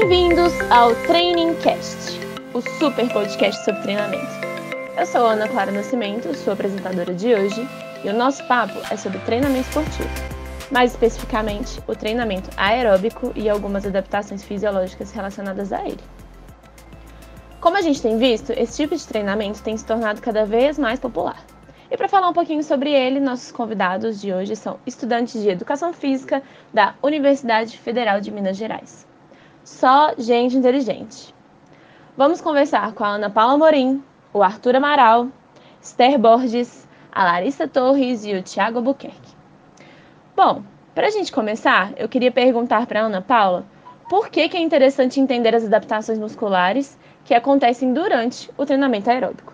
Bem-vindos ao Training Cast, o super podcast sobre treinamento. Eu sou Ana Clara Nascimento, sua apresentadora de hoje, e o nosso papo é sobre treinamento esportivo, mais especificamente o treinamento aeróbico e algumas adaptações fisiológicas relacionadas a ele. Como a gente tem visto, esse tipo de treinamento tem se tornado cada vez mais popular. E para falar um pouquinho sobre ele, nossos convidados de hoje são estudantes de Educação Física da Universidade Federal de Minas Gerais. Só gente inteligente. Vamos conversar com a Ana Paula Morim, o Arthur Amaral, Esther Borges, a Larissa Torres e o Thiago Albuquerque. Bom, para a gente começar, eu queria perguntar para Ana Paula por que, que é interessante entender as adaptações musculares que acontecem durante o treinamento aeróbico.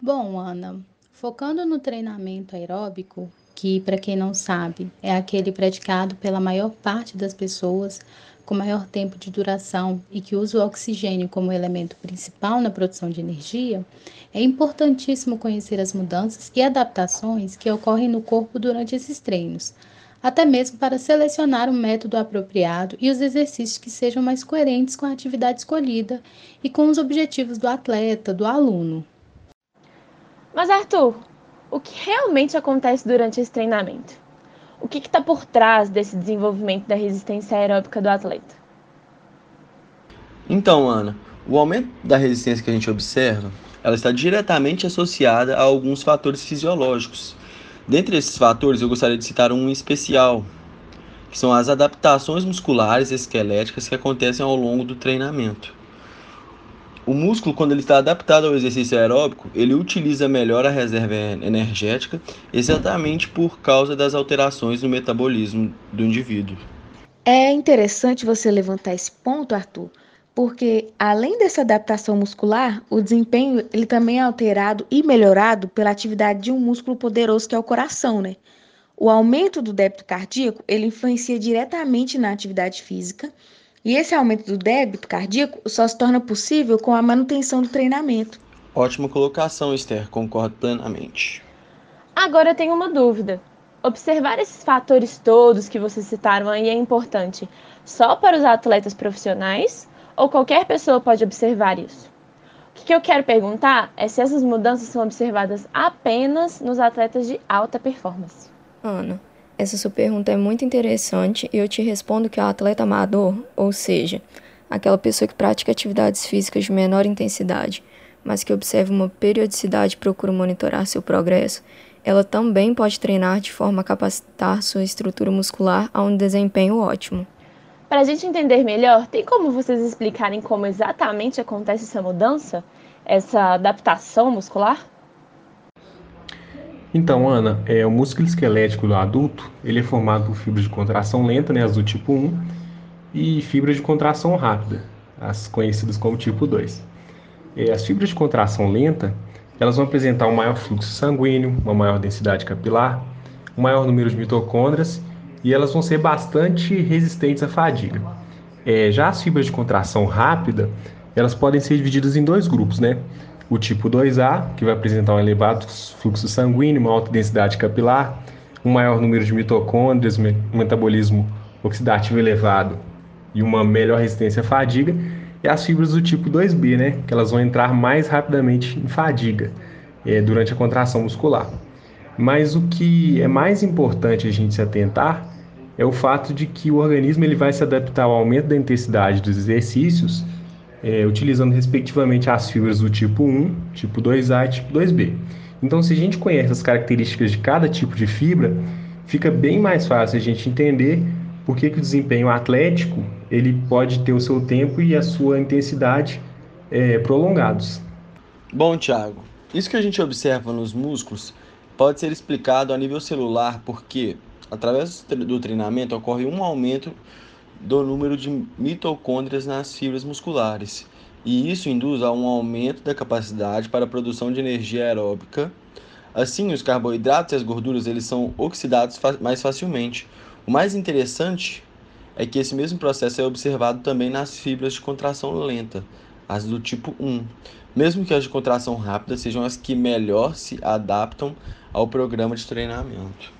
Bom, Ana, focando no treinamento aeróbico, que para quem não sabe, é aquele praticado pela maior parte das pessoas com maior tempo de duração e que usa o oxigênio como elemento principal na produção de energia, é importantíssimo conhecer as mudanças e adaptações que ocorrem no corpo durante esses treinos, até mesmo para selecionar o método apropriado e os exercícios que sejam mais coerentes com a atividade escolhida e com os objetivos do atleta, do aluno. Mas, Arthur, o que realmente acontece durante esse treinamento? O que está por trás desse desenvolvimento da resistência aeróbica do atleta? Então, Ana, o aumento da resistência que a gente observa, ela está diretamente associada a alguns fatores fisiológicos, Dentre esses fatores, eu gostaria de citar um especial, que são as adaptações musculares e esqueléticas que acontecem ao longo do treinamento. O músculo, quando ele está adaptado ao exercício aeróbico, ele utiliza melhor a reserva energética exatamente por causa das alterações no metabolismo do indivíduo. É interessante você levantar esse ponto, Arthur, porque além dessa adaptação muscular, o desempenho ele também é alterado e melhorado pela atividade de um músculo poderoso que é o coração, né? O aumento do débito cardíaco, ele influencia diretamente na atividade física, e esse aumento do débito cardíaco só se torna possível com a manutenção do treinamento. Ótima colocação, Esther, concordo plenamente. Agora eu tenho uma dúvida. Observar esses fatores todos que vocês citaram aí é importante só para os atletas profissionais ou qualquer pessoa pode observar isso. O que eu quero perguntar é se essas mudanças são observadas apenas nos atletas de alta performance. Ana, essa sua pergunta é muito interessante e eu te respondo que o atleta amador, ou seja, aquela pessoa que pratica atividades físicas de menor intensidade, mas que observa uma periodicidade e procura monitorar seu progresso, ela também pode treinar de forma a capacitar sua estrutura muscular a um desempenho ótimo. Para a gente entender melhor, tem como vocês explicarem como exatamente acontece essa mudança, essa adaptação muscular? Então, Ana, é, o músculo esquelético do adulto ele é formado por fibras de contração lenta, né, as do tipo 1, e fibras de contração rápida, as conhecidas como tipo 2. É, as fibras de contração lenta elas vão apresentar um maior fluxo sanguíneo, uma maior densidade capilar, um maior número de mitocôndrias e elas vão ser bastante resistentes à fadiga. É, já as fibras de contração rápida, elas podem ser divididas em dois grupos, né? O tipo 2A, que vai apresentar um elevado fluxo sanguíneo, uma alta densidade capilar, um maior número de mitocôndrias, um metabolismo oxidativo elevado e uma melhor resistência à fadiga, e as fibras do tipo 2B, né? Que elas vão entrar mais rapidamente em fadiga é, durante a contração muscular. Mas o que é mais importante a gente se atentar é o fato de que o organismo ele vai se adaptar ao aumento da intensidade dos exercícios, é, utilizando respectivamente as fibras do tipo 1, tipo 2A e tipo 2B. Então, se a gente conhece as características de cada tipo de fibra, fica bem mais fácil a gente entender por que, que o desempenho atlético ele pode ter o seu tempo e a sua intensidade é, prolongados. Bom, Thiago, isso que a gente observa nos músculos pode ser explicado a nível celular porque Através do treinamento ocorre um aumento do número de mitocôndrias nas fibras musculares, e isso induz a um aumento da capacidade para a produção de energia aeróbica. Assim, os carboidratos e as gorduras eles são oxidados mais facilmente. O mais interessante é que esse mesmo processo é observado também nas fibras de contração lenta, as do tipo 1, mesmo que as de contração rápida sejam as que melhor se adaptam ao programa de treinamento.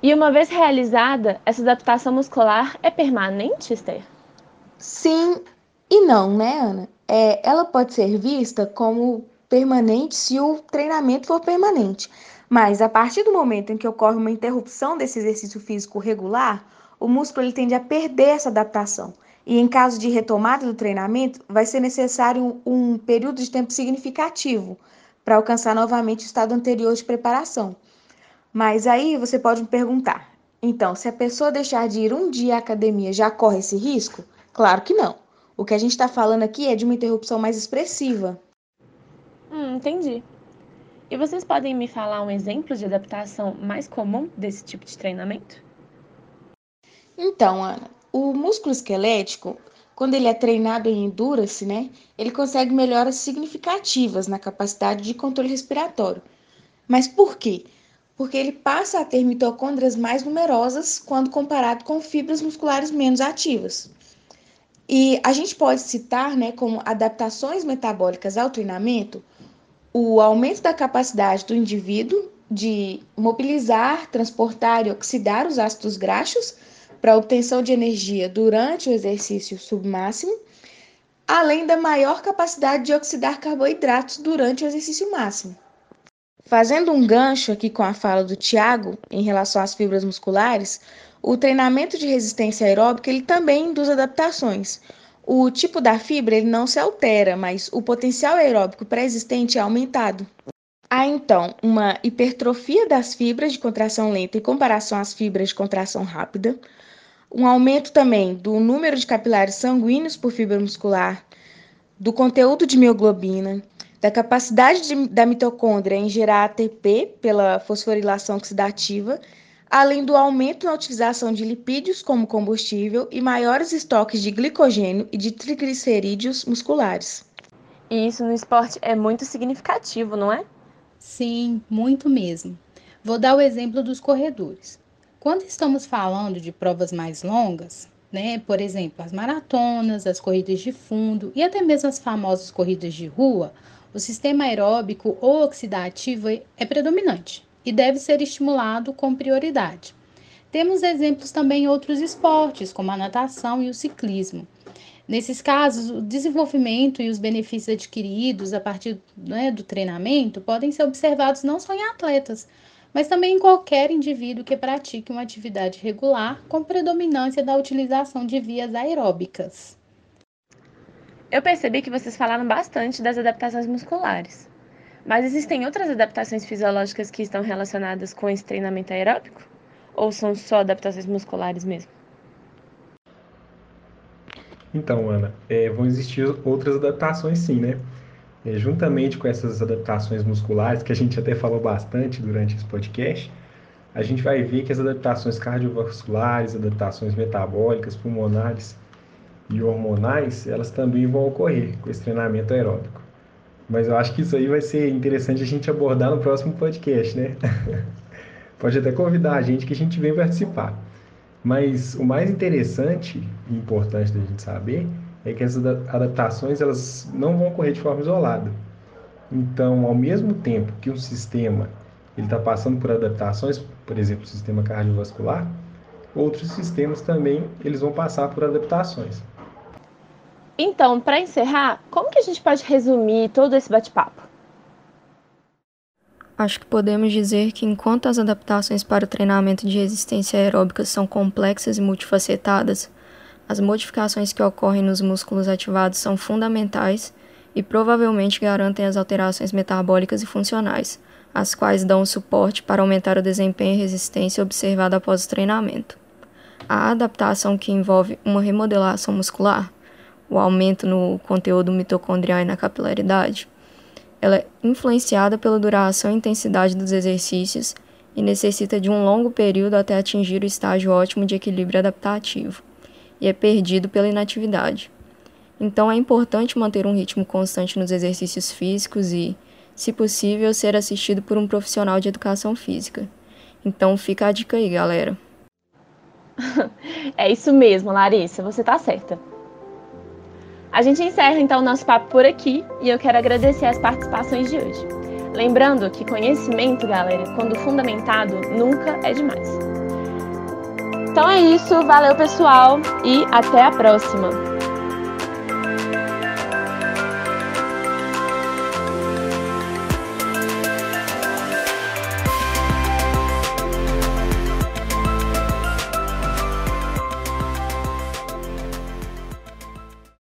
E uma vez realizada, essa adaptação muscular é permanente, Esther? Sim e não, né, Ana? É, ela pode ser vista como permanente se o treinamento for permanente. Mas a partir do momento em que ocorre uma interrupção desse exercício físico regular, o músculo ele tende a perder essa adaptação. E em caso de retomada do treinamento, vai ser necessário um, um período de tempo significativo para alcançar novamente o estado anterior de preparação. Mas aí você pode me perguntar: então, se a pessoa deixar de ir um dia à academia, já corre esse risco? Claro que não. O que a gente está falando aqui é de uma interrupção mais expressiva. Hum, entendi. E vocês podem me falar um exemplo de adaptação mais comum desse tipo de treinamento? Então, Ana, o músculo esquelético, quando ele é treinado em endurance, né, ele consegue melhoras significativas na capacidade de controle respiratório. Mas por quê? Porque ele passa a ter mitocôndrias mais numerosas quando comparado com fibras musculares menos ativas. E a gente pode citar, né, como adaptações metabólicas ao treinamento, o aumento da capacidade do indivíduo de mobilizar, transportar e oxidar os ácidos graxos para obtenção de energia durante o exercício submáximo, além da maior capacidade de oxidar carboidratos durante o exercício máximo. Fazendo um gancho aqui com a fala do Tiago em relação às fibras musculares, o treinamento de resistência aeróbica ele também induz adaptações, o tipo da fibra ele não se altera, mas o potencial aeróbico pré-existente é aumentado. Há então uma hipertrofia das fibras de contração lenta em comparação às fibras de contração rápida, um aumento também do número de capilares sanguíneos por fibra muscular, do conteúdo de mioglobina, da capacidade de, da mitocôndria em gerar ATP pela fosforilação oxidativa além do aumento na utilização de lipídios como combustível e maiores estoques de glicogênio e de triglicerídeos musculares. E isso no esporte é muito significativo, não é? Sim, muito mesmo. Vou dar o exemplo dos corredores. Quando estamos falando de provas mais longas, né, por exemplo, as maratonas, as corridas de fundo e até mesmo as famosas corridas de rua, o sistema aeróbico ou oxidativo é predominante e deve ser estimulado com prioridade. Temos exemplos também em outros esportes, como a natação e o ciclismo. Nesses casos, o desenvolvimento e os benefícios adquiridos a partir né, do treinamento podem ser observados não só em atletas, mas também em qualquer indivíduo que pratique uma atividade regular com predominância da utilização de vias aeróbicas. Eu percebi que vocês falaram bastante das adaptações musculares. Mas existem outras adaptações fisiológicas que estão relacionadas com esse treinamento aeróbico? Ou são só adaptações musculares mesmo? Então, Ana, é, vão existir outras adaptações sim, né? É, juntamente com essas adaptações musculares, que a gente até falou bastante durante esse podcast, a gente vai ver que as adaptações cardiovasculares, adaptações metabólicas, pulmonares e hormonais, elas também vão ocorrer com esse treinamento aeróbico. Mas eu acho que isso aí vai ser interessante a gente abordar no próximo podcast, né? Pode até convidar a gente que a gente vem participar. Mas o mais interessante e importante da gente saber é que essas adaptações elas não vão ocorrer de forma isolada. Então, ao mesmo tempo que um sistema ele está passando por adaptações, por exemplo, o sistema cardiovascular, outros sistemas também eles vão passar por adaptações. Então, para encerrar, como que a gente pode resumir todo esse bate-papo? Acho que podemos dizer que enquanto as adaptações para o treinamento de resistência aeróbica são complexas e multifacetadas, as modificações que ocorrem nos músculos ativados são fundamentais e provavelmente garantem as alterações metabólicas e funcionais, as quais dão suporte para aumentar o desempenho e resistência observada após o treinamento. A adaptação que envolve uma remodelação muscular o aumento no conteúdo mitocondrial e na capilaridade, ela é influenciada pela duração e intensidade dos exercícios e necessita de um longo período até atingir o estágio ótimo de equilíbrio adaptativo, e é perdido pela inatividade. Então é importante manter um ritmo constante nos exercícios físicos e, se possível, ser assistido por um profissional de educação física. Então fica a dica aí, galera. é isso mesmo, Larissa, você tá certa. A gente encerra então o nosso papo por aqui e eu quero agradecer as participações de hoje. Lembrando que conhecimento, galera, quando fundamentado, nunca é demais. Então é isso, valeu pessoal e até a próxima!